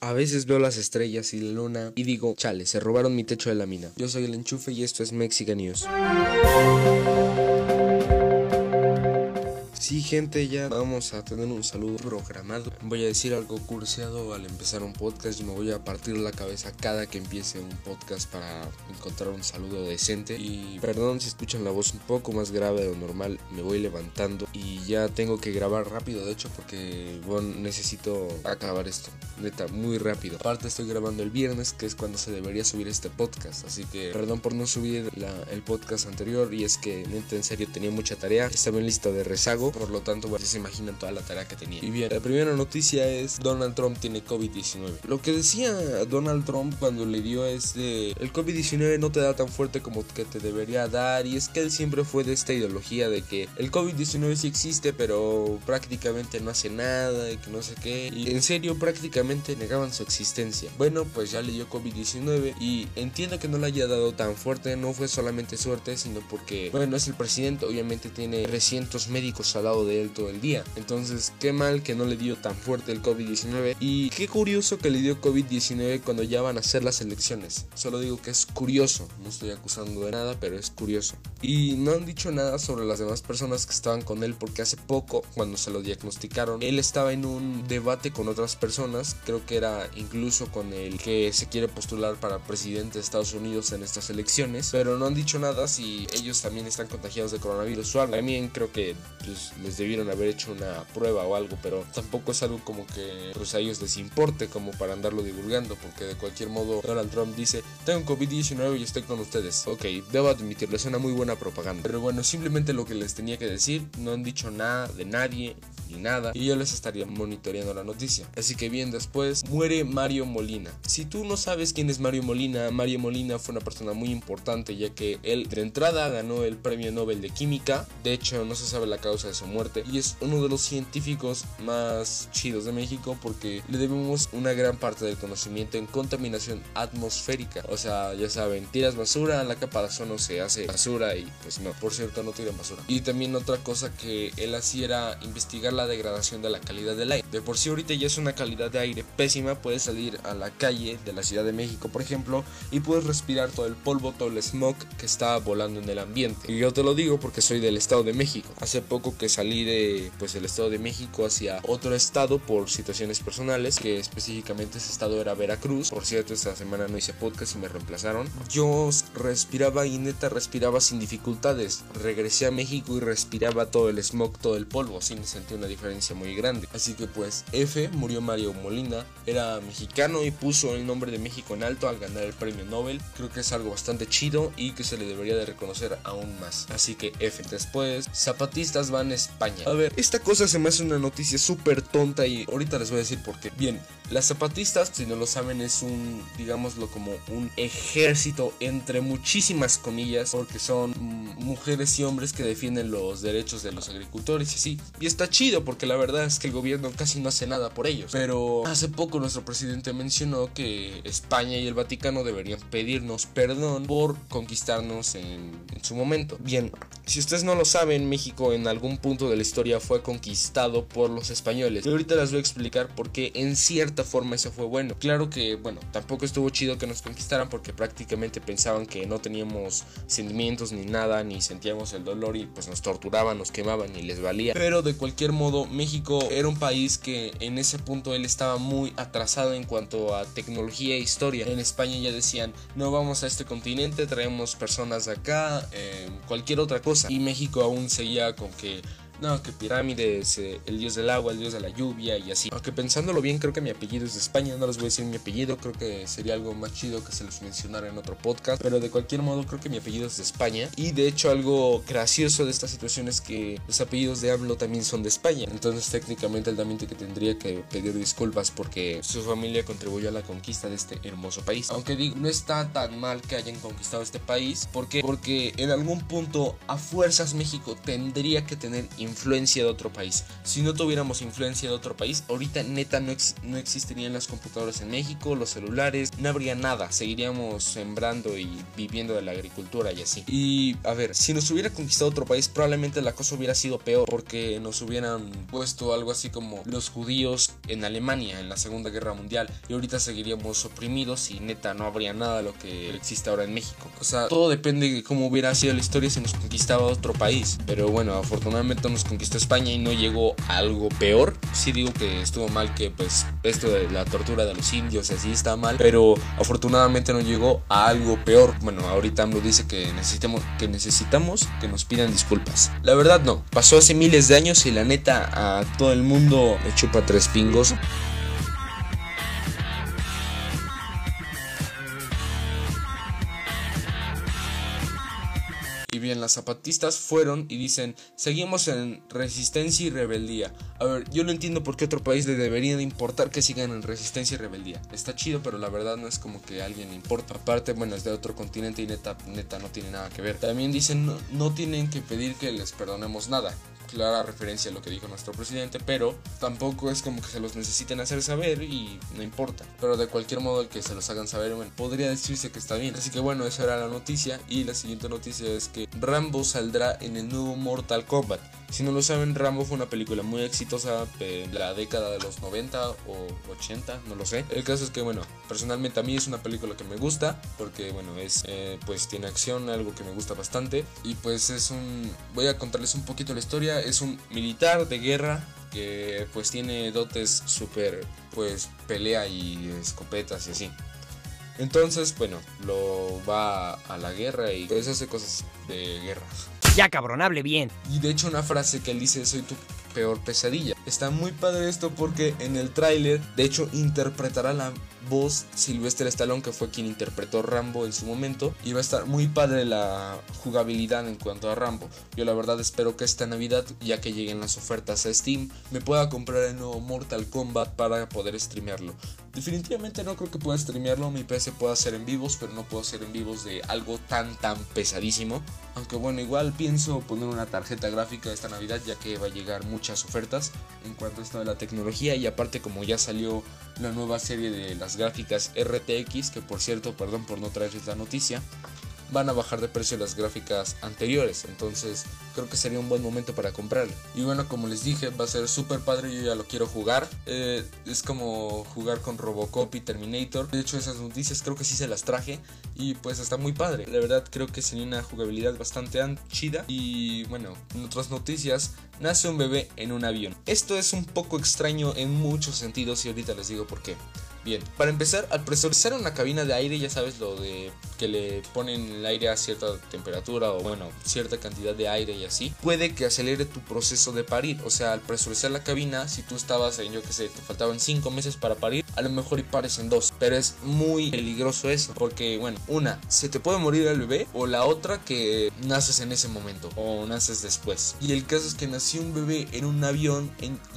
A veces veo las estrellas y la luna y digo, chale, se robaron mi techo de la mina. Yo soy el enchufe y esto es Mexican News. Gente, ya vamos a tener un saludo programado. Voy a decir algo curseado al empezar un podcast y me voy a partir la cabeza cada que empiece un podcast para encontrar un saludo decente. Y perdón si escuchan la voz un poco más grave de lo normal, me voy levantando y ya tengo que grabar rápido, de hecho, porque necesito acabar esto, neta, muy rápido. Aparte estoy grabando el viernes, que es cuando se debería subir este podcast, así que perdón por no subir el podcast anterior y es que neta, en serio, tenía mucha tarea, estaba en lista de rezago lo tanto, bueno, se imaginan toda la tarea que tenía. Y bien, la primera noticia es Donald Trump tiene COVID-19. Lo que decía Donald Trump cuando le dio este, el COVID-19 no te da tan fuerte como que te debería dar y es que él siempre fue de esta ideología de que el COVID-19 sí existe, pero prácticamente no hace nada y que no sé qué. Y en serio, prácticamente negaban su existencia. Bueno, pues ya le dio COVID-19 y entiendo que no le haya dado tan fuerte, no fue solamente suerte, sino porque, bueno, es el presidente, obviamente tiene 300 médicos al de él todo el día. Entonces, qué mal que no le dio tan fuerte el COVID-19 y qué curioso que le dio COVID-19 cuando ya van a ser las elecciones. Solo digo que es curioso, no estoy acusando de nada, pero es curioso. Y no han dicho nada sobre las demás personas que estaban con él porque hace poco, cuando se lo diagnosticaron, él estaba en un debate con otras personas, creo que era incluso con el que se quiere postular para presidente de Estados Unidos en estas elecciones, pero no han dicho nada si ellos también están contagiados de coronavirus o algo. También creo que pues, debieron haber hecho una prueba o algo, pero tampoco es algo como que pues, a ellos les importe como para andarlo divulgando, porque de cualquier modo Donald Trump dice, tengo COVID-19 y estoy con ustedes. Ok, debo admitirlo, es una muy buena propaganda. Pero bueno, simplemente lo que les tenía que decir, no han dicho nada de nadie, ni nada y yo les estaría monitoreando la noticia. Así que bien, después muere Mario Molina. Si tú no sabes quién es Mario Molina, Mario Molina fue una persona muy importante ya que él de entrada ganó el premio Nobel de Química. De hecho, no se sabe la causa de su muerte y es uno de los científicos más chidos de México porque le debemos una gran parte del conocimiento en contaminación atmosférica. O sea, ya saben, tiras basura, la capa de ozono se hace basura y pues no, por cierto no tiran basura. Y también otra cosa que él hacía era investigar la degradación de la calidad del aire. De por sí ahorita ya es una calidad de aire pésima, puedes salir a la calle de la Ciudad de México, por ejemplo, y puedes respirar todo el polvo, todo el smog que está volando en el ambiente. Y yo te lo digo porque soy del Estado de México. Hace poco que salí de pues el Estado de México hacia otro estado por situaciones personales, que específicamente ese estado era Veracruz. Por cierto, esta semana no hice podcast y me reemplazaron. Yo respiraba y neta respiraba sin dificultades. Regresé a México y respiraba todo el smog, todo el polvo, sin sentir una diferencia muy grande. Así que pues F murió Mario Molina, era mexicano y puso el nombre de México en alto al ganar el premio Nobel. Creo que es algo bastante chido y que se le debería de reconocer aún más. Así que F. Después, zapatistas van a España. A ver, esta cosa se me hace una noticia súper tonta y ahorita les voy a decir por qué. Bien, las zapatistas, si no lo saben, es un, digámoslo como un ejército entre muchísimas comillas, porque son mujeres y hombres que defienden los derechos de los agricultores y así. Y está chido porque la verdad es que el gobierno casi no hace nada por ellos. Pero hace poco nuestro presidente mencionó que España y el Vaticano deberían pedirnos perdón por conquistarnos en, en su momento. Bien, si ustedes no lo saben, México en algún punto de la historia fue conquistado por los españoles. Y ahorita les voy a explicar por qué en cierta forma eso fue bueno. Claro que, bueno, tampoco estuvo chido que nos conquistaran porque prácticamente pensaban que no teníamos sentimientos ni nada, ni sentíamos el dolor y pues nos torturaban, nos quemaban y les valía. Pero de cualquier modo, México era un país que en ese punto él estaba muy atrasado en cuanto a tecnología e historia. En España ya decían, no vamos a este continente, traemos personas de acá, eh, cualquier otra cosa. Y México aún seguía con que no, que pirámides, eh, el dios del agua, el dios de la lluvia y así. Aunque pensándolo bien, creo que mi apellido es de España, no les voy a decir mi apellido, creo que sería algo más chido que se los mencionara en otro podcast, pero de cualquier modo creo que mi apellido es de España. Y de hecho algo gracioso de esta situación es que los apellidos de AMLO también son de España, entonces técnicamente el también que tendría que pedir disculpas porque su familia contribuyó a la conquista de este hermoso país. Aunque digo, no está tan mal que hayan conquistado este país, ¿por qué? Porque en algún punto a fuerzas México tendría que tener influencia de otro país. Si no tuviéramos influencia de otro país, ahorita neta no, no existirían las computadoras en México, los celulares, no habría nada. Seguiríamos sembrando y viviendo de la agricultura y así. Y a ver, si nos hubiera conquistado otro país, probablemente la cosa hubiera sido peor porque nos hubieran puesto algo así como los judíos en Alemania en la Segunda Guerra Mundial y ahorita seguiríamos oprimidos y neta no habría nada de lo que existe ahora en México. O sea, todo depende de cómo hubiera sido la historia si nos conquistaba otro país. Pero bueno, afortunadamente nos conquistó España y no llegó a algo peor. Sí digo que estuvo mal que pues esto de la tortura de los indios así está mal, pero afortunadamente no llegó a algo peor. Bueno, ahorita AMLO dice que necesitamos que necesitamos que nos pidan disculpas. La verdad no, pasó hace miles de años y la neta a todo el mundo le chupa tres pingos. Zapatistas fueron y dicen, seguimos en resistencia y rebeldía. A ver, yo no entiendo por qué otro país le debería de importar que sigan en resistencia y rebeldía. Está chido, pero la verdad no es como que a alguien le importa. Aparte, bueno, es de otro continente y neta, neta no tiene nada que ver. También dicen, no tienen que pedir que les perdonemos nada clara referencia a lo que dijo nuestro presidente, pero tampoco es como que se los necesiten hacer saber y no importa. Pero de cualquier modo el que se los hagan saber, bueno, podría decirse que está bien. Así que bueno, esa era la noticia y la siguiente noticia es que Rambo saldrá en el nuevo Mortal Kombat. Si no lo saben, Rambo fue una película muy exitosa en la década de los 90 o 80, no lo sé. El caso es que, bueno, personalmente a mí es una película que me gusta porque, bueno, es, eh, pues tiene acción, algo que me gusta bastante. Y pues es un, voy a contarles un poquito la historia. Es un militar de guerra que pues tiene dotes súper, pues pelea y escopetas y así. Entonces, bueno, lo va a la guerra y pues hace cosas de guerra. Ya cabrón, hable bien. Y de hecho una frase que él dice, soy tu peor pesadilla. Está muy padre esto porque en el tráiler, de hecho, interpretará la voz Sylvester Stallone, que fue quien interpretó Rambo en su momento. Y va a estar muy padre la jugabilidad en cuanto a Rambo. Yo la verdad espero que esta Navidad, ya que lleguen las ofertas a Steam, me pueda comprar el nuevo Mortal Kombat para poder streamearlo. Definitivamente no creo que pueda streamearlo, mi PC puede hacer en vivos, pero no puedo hacer en vivos de algo tan tan pesadísimo. Aunque bueno, igual pienso poner una tarjeta gráfica esta Navidad ya que va a llegar muchas ofertas en cuanto a esto de la tecnología. Y aparte como ya salió la nueva serie de las gráficas RTX, que por cierto, perdón por no traerles la noticia, van a bajar de precio las gráficas anteriores. Entonces creo que sería un buen momento para comprarlo. Y bueno, como les dije, va a ser súper padre. Yo ya lo quiero jugar. Eh, es como jugar con Robocop y Terminator. De hecho, esas noticias creo que sí se las traje. Y pues está muy padre. La verdad creo que sería una jugabilidad bastante chida. Y bueno, en otras noticias, nace un bebé en un avión. Esto es un poco extraño en muchos sentidos y ahorita les digo por qué. Bien, para empezar, al presurizar una cabina de aire, ya sabes lo de que le ponen el aire a cierta temperatura o bueno, cierta cantidad de aire y así, puede que acelere tu proceso de parir. O sea, al presurizar la cabina, si tú estabas en, yo que sé, te faltaban 5 meses para parir, a lo mejor y pares en 2. Pero es muy peligroso eso, porque bueno, una, se te puede morir el bebé o la otra que naces en ese momento o naces después. Y el caso es que nació un bebé en un avión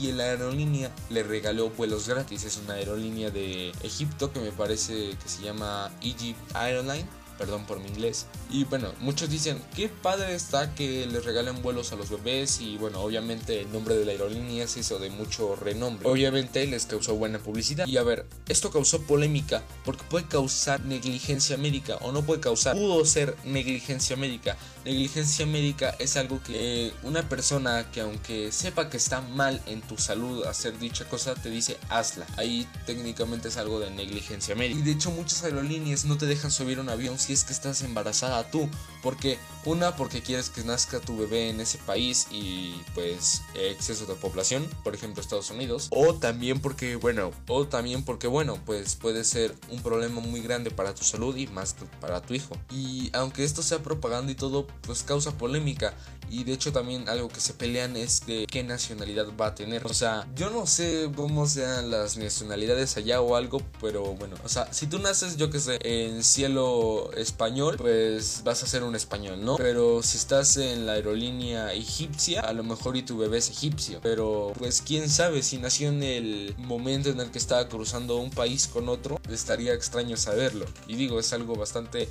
y la aerolínea le regaló vuelos gratis. Es una aerolínea de Egipto que me parece que se llama Egypt Airline perdón por mi inglés. Y bueno, muchos dicen, qué padre está que les regalen vuelos a los bebés y bueno, obviamente el nombre de la aerolínea se hizo de mucho renombre. Obviamente les causó buena publicidad. Y a ver, esto causó polémica porque puede causar negligencia médica o no puede causar, pudo ser negligencia médica. Negligencia médica es algo que una persona que aunque sepa que está mal en tu salud hacer dicha cosa, te dice hazla. Ahí técnicamente es algo de negligencia médica. Y de hecho muchas aerolíneas no te dejan subir un avión es que estás embarazada tú. Porque una, porque quieres que nazca tu bebé en ese país y pues exceso de población, por ejemplo Estados Unidos. O también porque, bueno, o también porque, bueno, pues puede ser un problema muy grande para tu salud y más para tu hijo. Y aunque esto sea propaganda y todo, pues causa polémica. Y de hecho también algo que se pelean es de qué nacionalidad va a tener. O sea, yo no sé cómo sean las nacionalidades allá o algo, pero bueno, o sea, si tú naces, yo que sé, en cielo español, pues vas a ser un español, ¿no? Pero si estás en la aerolínea egipcia, a lo mejor y tu bebé es egipcio. Pero pues quién sabe si nació en el momento en el que estaba cruzando un país con otro, estaría extraño saberlo. Y digo, es algo bastante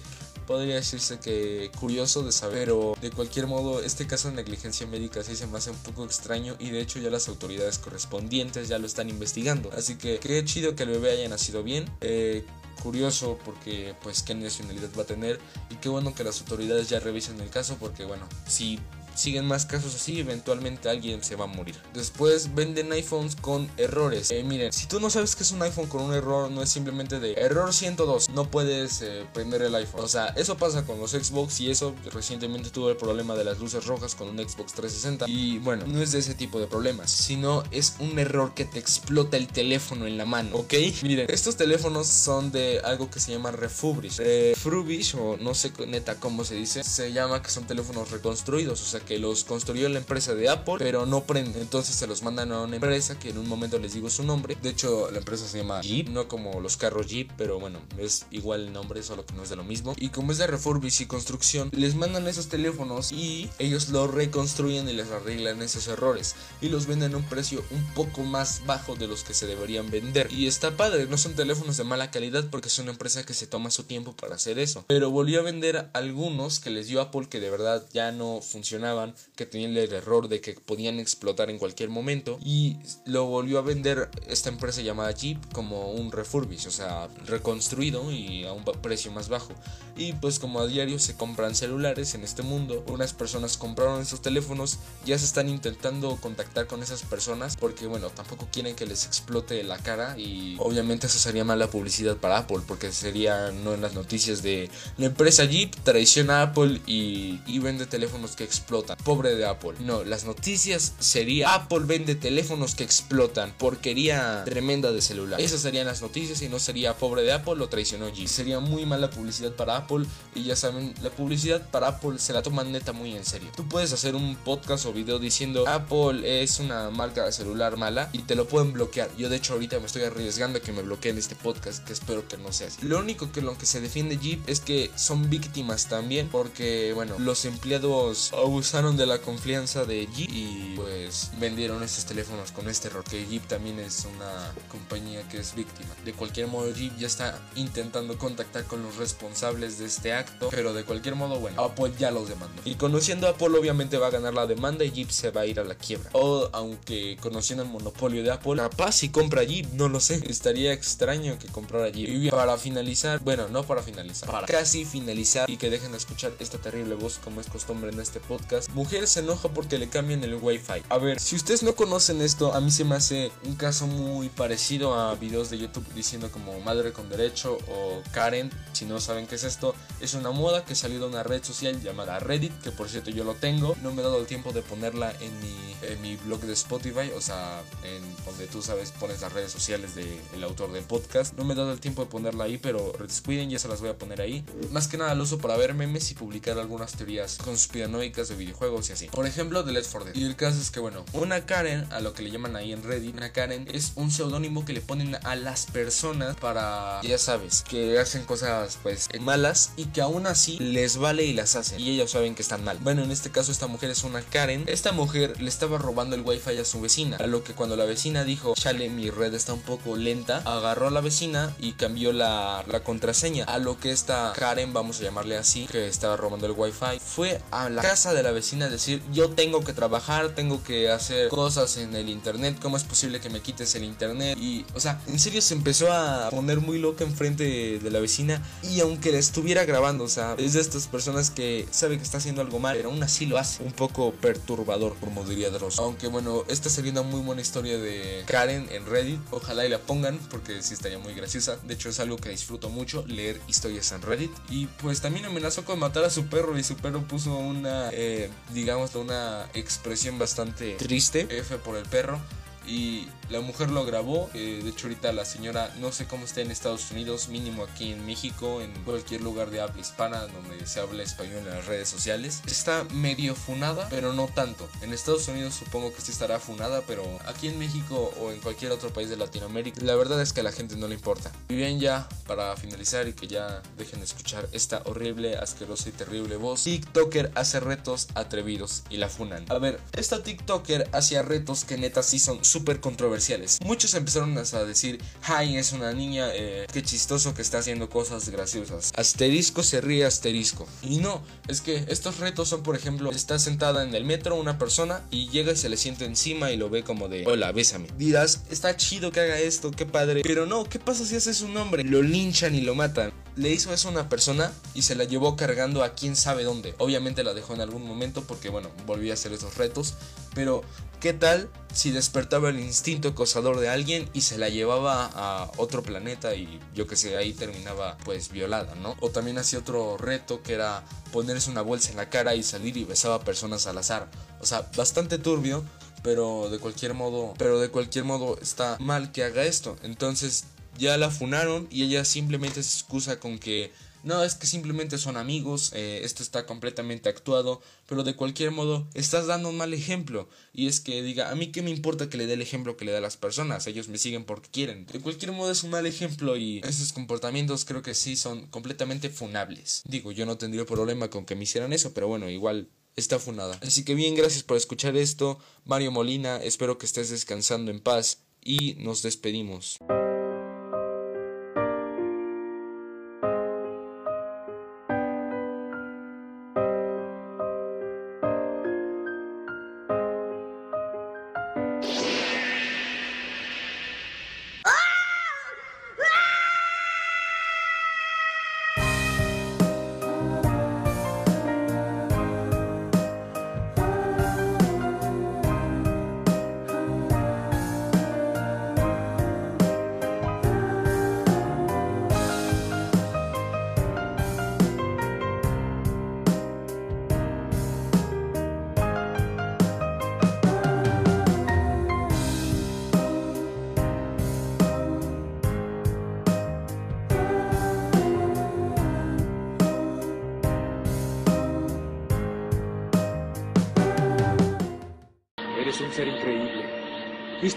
podría decirse que curioso de saber, pero de cualquier modo este caso de negligencia médica sí se me hace un poco extraño y de hecho ya las autoridades correspondientes ya lo están investigando. Así que qué chido que el bebé haya nacido bien. Eh, curioso porque pues qué nacionalidad va a tener y qué bueno que las autoridades ya revisen el caso porque bueno, si siguen más casos así, eventualmente alguien se va a morir. Después venden iPhones con errores. Eh, miren, si tú no sabes que es un iPhone con un error, no es simplemente de error 102, no puedes eh, prender el iPhone. O sea, eso pasa con los Xbox y eso recientemente tuve el problema de las luces rojas con un Xbox 360. Y bueno, no es de ese tipo de problemas, sino es un error que te explota el teléfono en la mano, ¿ok? Miren, estos teléfonos son de algo que se llama refurbish. Refurbish, o no sé neta cómo se dice, se llama que son teléfonos reconstruidos, o sea que los construyó la empresa de Apple, pero no prende. Entonces se los mandan a una empresa que en un momento les digo su nombre. De hecho, la empresa se llama Jeep, no como los carros Jeep, pero bueno, es igual el nombre, solo que no es de lo mismo. Y como es de refurbish y construcción, les mandan esos teléfonos y ellos lo reconstruyen y les arreglan esos errores y los venden a un precio un poco más bajo de los que se deberían vender. Y está padre, no son teléfonos de mala calidad porque es una empresa que se toma su tiempo para hacer eso. Pero volvió a vender algunos que les dio Apple que de verdad ya no funcionaban que tenían el error de que podían explotar en cualquier momento y lo volvió a vender esta empresa llamada Jeep como un refurbish, o sea, reconstruido y a un precio más bajo. Y pues como a diario se compran celulares en este mundo, unas personas compraron esos teléfonos, ya se están intentando contactar con esas personas porque bueno, tampoco quieren que les explote la cara y obviamente eso sería mala publicidad para Apple porque sería no en las noticias de la empresa Jeep traiciona a Apple y, y vende teléfonos que explotan Pobre de Apple. No, las noticias sería Apple vende teléfonos que explotan. Porquería tremenda de celular. Esas serían las noticias y no sería pobre de Apple lo traicionó G. Sería muy mala publicidad para Apple y ya saben, la publicidad para Apple se la toman neta muy en serio. Tú puedes hacer un podcast o video diciendo Apple es una marca de celular mala y te lo pueden bloquear. Yo de hecho ahorita me estoy arriesgando a que me bloqueen este podcast, que espero que no sea así. Lo único que lo que se defiende Jeep es que son víctimas también porque bueno, los empleados abusan de la confianza de Jeep y pues vendieron estos teléfonos con este error que Jeep también es una compañía que es víctima. De cualquier modo Jeep ya está intentando contactar con los responsables de este acto, pero de cualquier modo bueno, Apple ya los demandó. Y conociendo a Apple obviamente va a ganar la demanda y Jeep se va a ir a la quiebra. O aunque conociendo el monopolio de Apple, capaz si compra Jeep, no lo sé. Estaría extraño que comprara Jeep. Y para finalizar, bueno, no para finalizar, para casi finalizar y que dejen de escuchar esta terrible voz como es costumbre en este podcast mujer se enoja porque le cambian el wifi. A ver, si ustedes no conocen esto, a mí se me hace un caso muy parecido a videos de YouTube diciendo como madre con derecho o Karen. Si no saben qué es esto, es una moda que salió de una red social llamada Reddit, que por cierto yo lo tengo. No me he dado el tiempo de ponerla en mi, en mi blog de Spotify, o sea, en donde tú sabes pones las redes sociales del autor del podcast. No me he dado el tiempo de ponerla ahí, pero descuiden, ya se las voy a poner ahí. Más que nada lo uso para ver memes y publicar algunas teorías conspiranoicas de videojuegos juegos y así. Por ejemplo, The Let's 4 Dead. Y el caso es que, bueno, una Karen, a lo que le llaman ahí en Reddit, una Karen es un seudónimo que le ponen a las personas para, ya sabes, que hacen cosas pues malas y que aún así les vale y las hacen. Y ellos saben que están mal. Bueno, en este caso esta mujer es una Karen. Esta mujer le estaba robando el wifi a su vecina. A lo que cuando la vecina dijo, chale, mi red está un poco lenta, agarró a la vecina y cambió la, la contraseña. A lo que esta Karen, vamos a llamarle así, que estaba robando el wifi, fue a la casa de la vecina decir, yo tengo que trabajar, tengo que hacer cosas en el internet, ¿cómo es posible que me quites el internet? Y, o sea, en serio se empezó a poner muy loca enfrente de, la vecina y aunque la estuviera grabando, o sea, es de estas personas que sabe que está haciendo algo mal, pero aún así lo hace. Un poco perturbador, como diría Dross. Aunque bueno, esta sería una muy buena historia de Karen en Reddit. Ojalá y la pongan porque sí estaría muy graciosa. De hecho, es algo que disfruto mucho, leer historias en Reddit. Y pues también amenazó con matar a su perro y su perro puso una eh, digamos, una expresión bastante triste, F por el perro y la mujer lo grabó. Eh, de hecho, ahorita la señora no sé cómo está en Estados Unidos, mínimo aquí en México, en cualquier lugar de habla hispana donde se habla español en las redes sociales. Está medio funada, pero no tanto. En Estados Unidos supongo que sí estará funada, pero aquí en México o en cualquier otro país de Latinoamérica, la verdad es que a la gente no le importa. Y bien, ya para finalizar y que ya dejen de escuchar esta horrible, asquerosa y terrible voz, TikToker hace retos atrevidos y la funan. A ver, esta TikToker hacía retos que neta sí son súper controversiales. Muchos empezaron a decir, ay, es una niña, eh, qué chistoso que está haciendo cosas graciosas. Asterisco se ríe asterisco. Y no, es que estos retos son, por ejemplo, está sentada en el metro una persona y llega y se le siente encima y lo ve como de, hola, bésame. Dirás, está chido que haga esto, qué padre. Pero no, ¿qué pasa si haces un hombre? Lo linchan y lo matan. Le hizo eso a una persona y se la llevó cargando a quién sabe dónde. Obviamente la dejó en algún momento porque, bueno, volvía a hacer esos retos. Pero, ¿qué tal si despertaba el instinto acosador de alguien y se la llevaba a otro planeta y yo que sé, ahí terminaba pues violada, ¿no? O también hacía otro reto que era ponerse una bolsa en la cara y salir y besaba a personas al azar. O sea, bastante turbio, pero de cualquier modo, pero de cualquier modo está mal que haga esto. Entonces ya la funaron y ella simplemente se excusa con que no, es que simplemente son amigos, eh, esto está completamente actuado, pero de cualquier modo estás dando un mal ejemplo. Y es que diga, a mí qué me importa que le dé el ejemplo que le da a las personas, ellos me siguen porque quieren. De cualquier modo es un mal ejemplo y esos comportamientos creo que sí son completamente funables. Digo, yo no tendría problema con que me hicieran eso, pero bueno, igual está funada. Así que bien, gracias por escuchar esto. Mario Molina, espero que estés descansando en paz y nos despedimos.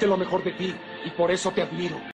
Viste lo mejor de ti y por eso te admiro.